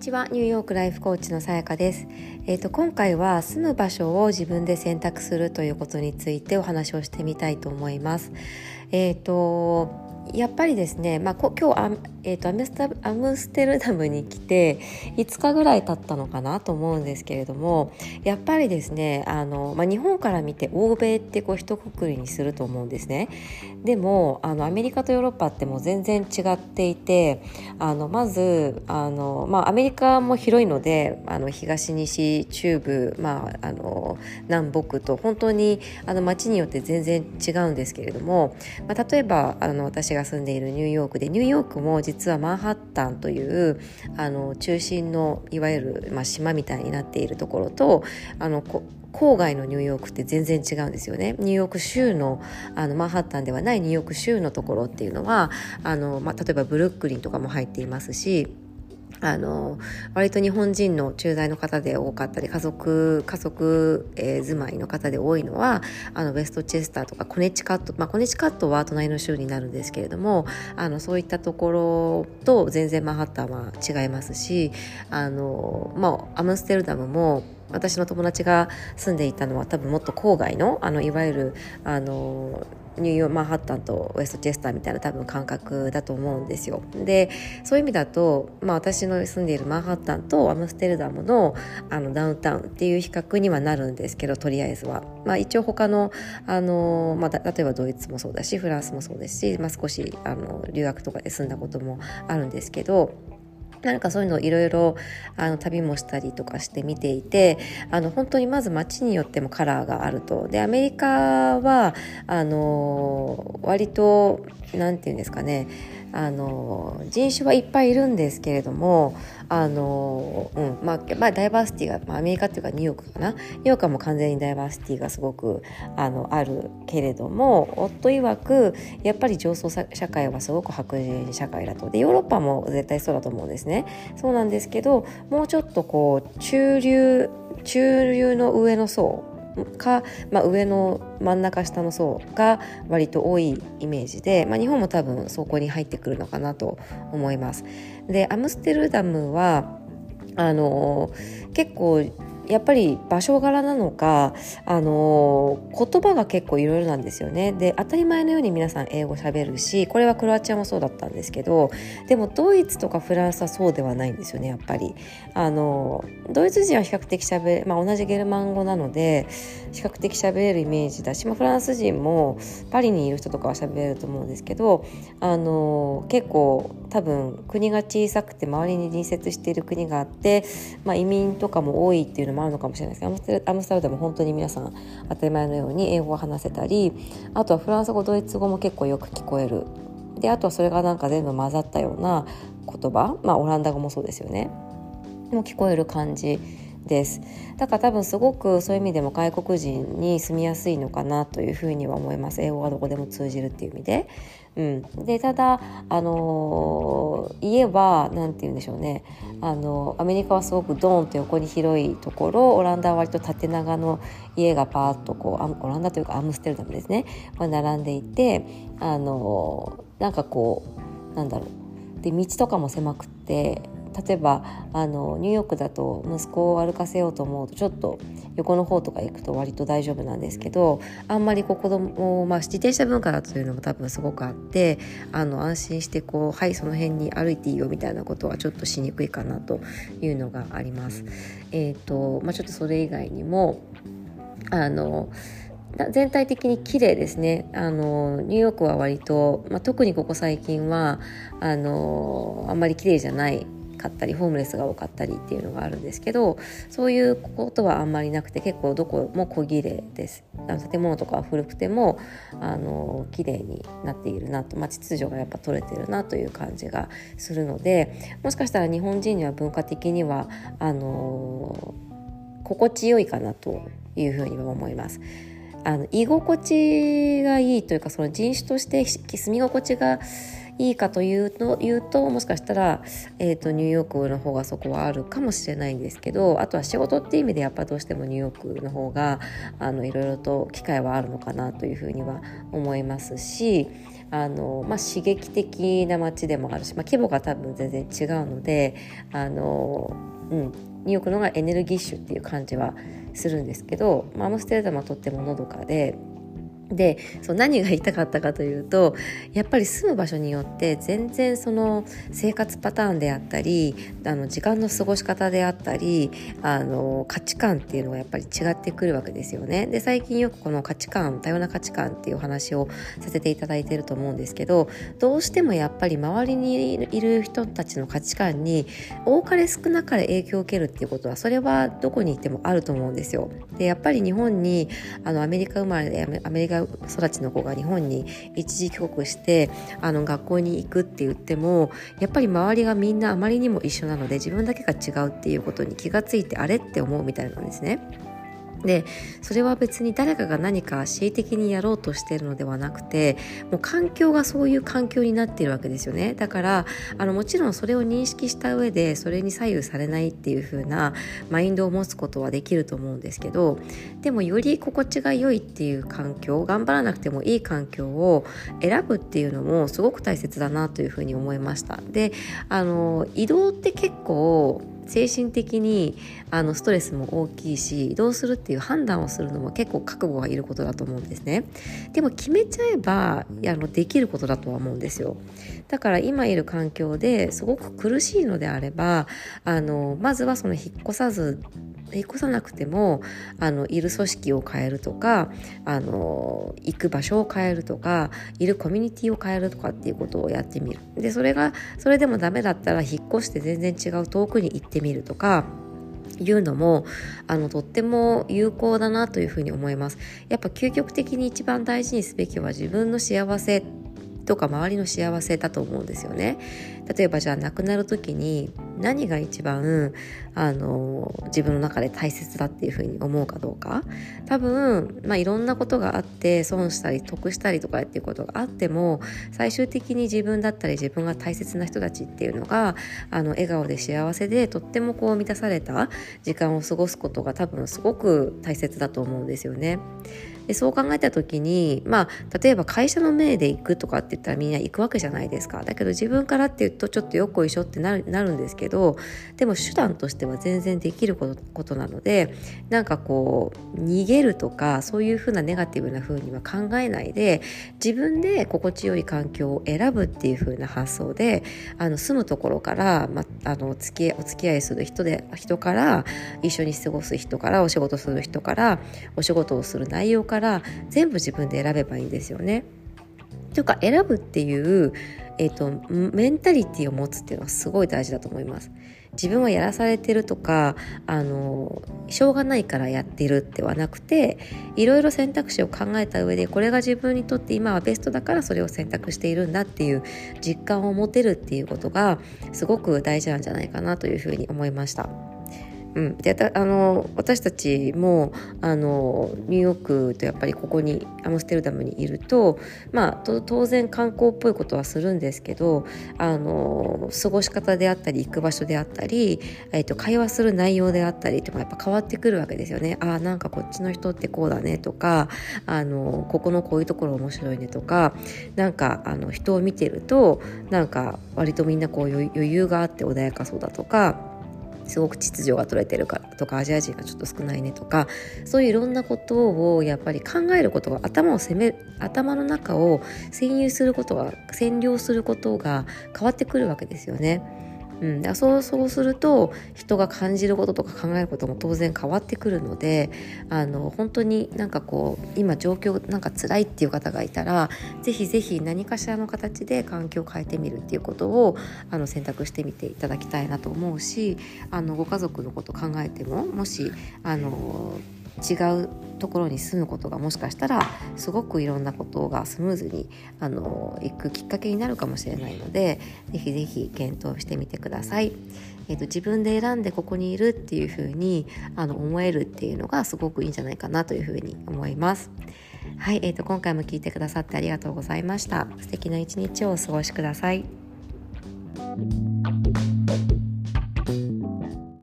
ちは。ニューヨークライフコーチのさやかです、えーと、今回は住む場所を自分で選択するということについてお話をしてみたいと思います。え、ー、とやっぱりですね、まあ、今日、えーと、アムスタアムステルダムに来て5日ぐらい経ったのかなと思うんですけれどもやっぱりですねあの、まあ、日本から見て欧米ってこう一括りにすると思うんですね。でもあのアメリカとヨーロッパってもう全然違っていてあのまずあの、まあ、アメリカも広いのであの東西中部、まあ、あの南北と本当にあの街によって全然違うんですけれども、まあ、例えばあの私が住んでいるニューヨークでニューヨークも実実はマンハッタンというあの中心のいわゆる、まあ、島みたいになっているところとあの郊外のニューヨークって全然違うんですよね。ニューヨーク州のあのマンハッタンではないニューヨーク州のところっていうのはあの、まあ、例えばブルックリンとかも入っていますしあの割と日本人の駐在の方で多かったり家族家族、えー、住まいの方で多いのはあのウェストチェスターとかコネチカット、まあ、コネチカットは隣の州になるんですけれどもあのそういったところと全然マンハッタンは違いますしあの、まあ、アムステルダムも私の友達が住んでいたのは多分もっと郊外のあのいわゆるあのニューヨーマンハッタンとウエストチェスターみたいな多分感覚だと思うんですよ。でそういう意味だと、まあ、私の住んでいるマンハッタンとアムステルダムのあのダウンタウンっていう比較にはなるんですけどとりあえずは。まあ、一応他のあの、まあ、例えばドイツもそうだしフランスもそうですし、まあ、少しあの留学とかで住んだこともあるんですけど。なんかそういうのをいろいろあの旅もしたりとかして見ていてあの本当にまず街によってもカラーがあると。でアメリカはあの割と何て言うんですかねあの人種はいっぱいいるんですけれどもあの、うんまあまあ、ダイバーシティが、まあ、アメリカっていうかニューヨークかな。ニューヨークはも完全にダイバーシティがすごくあのあるけれども夫曰くやっぱり上層社会はすごく白人社会だと。でヨーロッパも絶対そうだと思うんですね。そうなんですけどもうちょっとこう中流中流の上の層か、まあ、上の真ん中下の層が割と多いイメージで、まあ、日本も多分そこに入ってくるのかなと思います。でアムステルダムはあの結構やっぱり場所柄なのか、あの言葉が結構いろいろなんですよね。で当たり前のように皆さん英語しゃべるしこれはクロアチアもそうだったんですけどでもドイツとかフランスはそうではないんですよねやっぱり。あのドイツ人は比較的しゃべ、まあ、同じゲルマン語なので比較的しゃべれるイメージだし、まあ、フランス人もパリにいる人とかはしゃべれると思うんですけどあの結構多分国が小さくて周りに隣接している国があって、まあ、移民とかも多いっていうのもあるのかもしれないですけどアムステルダム本当に皆さん当たり前のように英語を話せたりあとはフランス語ドイツ語も結構よく聞こえる。であとはそれがなんか全部混ざったような言葉まあオランダ語もそうですよね。も聞こえる感じです。だから多分すごくそういう意味でも外国人に住みやすいのかなというふうには思います。英語がどこでも通じるっていう意味で。うん、でただ、あのー、家は何て言うんでしょうね、あのアメリカはすごくドーンと横に広いところオランダは割と縦長の家がパーッとこうオランダというかアムステルダムですね、まあ、並んでいて、あのー、なんかこうなんだろう。で道とかも狭くって例えばあのニューヨークだと息子を歩かせようと思うとちょっと横の方とか行くと割と大丈夫なんですけどあんまりこう子供まあ自転車文化だというのも多分すごくあってあの安心してこうはいその辺に歩いていいよみたいなことはちょっとしにくいかなというのがあります。えーとまあ、ちょっとそれ以外にもあの全体的に綺麗ですねあのニューヨークは割と、まあ、特にここ最近はあのあんまり綺麗じゃないかったりホームレスが多かったりっていうのがあるんですけどそういうことはあんまりなくて結構どこも小綺麗ですあの建物とかは古くてもあの綺麗になっているなと、まあ、秩序がやっぱ取れてるなという感じがするのでもしかしたら日本人には文化的にはあの心地よいかなというふうには思います。あの居心地がいいというかその人種として住み心地がいいかというと言うともしかしたら、えーと、ニューヨークの方がそこはあるかもしれないんですけどあとは仕事っていう意味でやっぱどうしてもニューヨークの方があのいろいろと機会はあるのかなというふうには思いますしあの、まあ、刺激的な街でもあるし、まあ、規模が多分全然違うのであの、うん、ニューヨークの方がエネルギッシュっていう感じはするんですけど、まあ、アムステルダムはとってものどかででそう何が言いたかったかというとやっぱり住む場所によって全然その生活パターンであったりあの時間の過ごし方であったりあの価値観っていうのがやっぱり違ってくるわけですよね。で最近よくこの価値観多様な価値観っていうお話をさせていただいてると思うんですけどどうしてもやっぱり周りにいる人たちの価値観に多かれ少なかれ影響を受けるっていうことはそれはどこに行ってもあると思うんですよ。でやっぱり日本にあのアメリカ生まれでアメリカ育ちの子が日本に一時帰国してあの学校に行くって言ってもやっぱり周りがみんなあまりにも一緒なので自分だけが違うっていうことに気がついてあれって思うみたいなんですね。でそれは別に誰かが何か恣意的にやろうとしているのではなくてもう環境がそういう環境になっているわけですよね。だからあのもちろんそれを認識した上でそれに左右されないっていう風なマインドを持つことはできると思うんですけどでもより心地が良いっていう環境頑張らなくてもいい環境を選ぶっていうのもすごく大切だなというふうに思いました。であの移動って結構精神的にあのストレスも大きいし移動するっていう判断をするのも結構覚悟がいることだと思うんですね。でも決めちゃえばあのできることだとは思うんですよ。だから今いる環境ですごく苦しいのであればあのまずはその引っ越さず引っ越さなくてもあのいる組織を変えるとかあの行く場所を変えるとかいるコミュニティを変えるとかっていうことをやってみる。でそれがそれでもダメだったら引っ越して全然違う遠くに行ってみるとかいうのもあのとっても有効だなというふうに思います。やっぱ究極的に一番大事にすべきは自分の幸せとか周りの幸せだと思うんですよね。例えばじゃあ亡くなる時に何が一番あの自分の中で大切だっていうふうに思うかどうか多分、まあ、いろんなことがあって損したり得したりとかっていうことがあっても最終的に自分だったり自分が大切な人たちっていうのがあの笑顔で幸せでとってもこう満たされた時間を過ごすことが多分すごく大切だと思うんですよね。でそう考えた時にまあ例えば会社の命で行くとかって言ったらみんな行くわけじゃないですか。だけど自分からって言うとちょっとよっこいしょってなるなるんですけどでも手段としては全然できることなのでなんかこう逃げるとかそういうふうなネガティブな風には考えないで自分で心地よい環境を選ぶっていう風な発想であの住むところから、まあの付きお付き合いする人で人から一緒に過ごす人からお仕事する人からお仕事をする内容からから全部自分で選べばいいんですよね。というか選ぶっていう、えーと、メンタリティを持つっていうのはすごい大事だと思います。自分はやらされてるとかあのしょうがないからやってるってはなくていろいろ選択肢を考えた上でこれが自分にとって今はベストだからそれを選択しているんだっていう実感を持てるっていうことがすごく大事なんじゃないかなというふうに思いました。うん、であの私たちもあのニューヨークとやっぱりここにアムステルダムにいると、まあ、当然観光っぽいことはするんですけどあの過ごし方であったり行く場所であったり、えー、と会話する内容であったりってやっぱ変わってくるわけですよね。あなんかこっちの人ってこうだねとかあのここのこういうところ面白いねとかなんかあの人を見てるとなんか割とみんなこう余裕があって穏やかそうだとか。すごく秩序が取れてるかとかアジア人がちょっと少ないねとかそういういろんなことをやっぱり考えることが頭を攻め頭の中を占有することが占領することが変わってくるわけですよね。うん、だそうそうすると人が感じることとか考えることも当然変わってくるのであの本当になんかこう今状況なんか辛いっていう方がいたらぜひぜひ何かしらの形で環境を変えてみるっていうことをあの選択してみていただきたいなと思うしあのご家族のこと考えてももしあの違うところに住むことがもしかしたらすごくいろんなことがスムーズにあの行くきっかけになるかもしれないのでぜひぜひ検討してみてください。えーと、自分で選んでここにいるっていう風にあに思えるっていうのがすごくいいんじゃないかなというふうに思います。はい、えーと今回も聞いてくださってありがとうございました。素敵な一日をお過ごしください。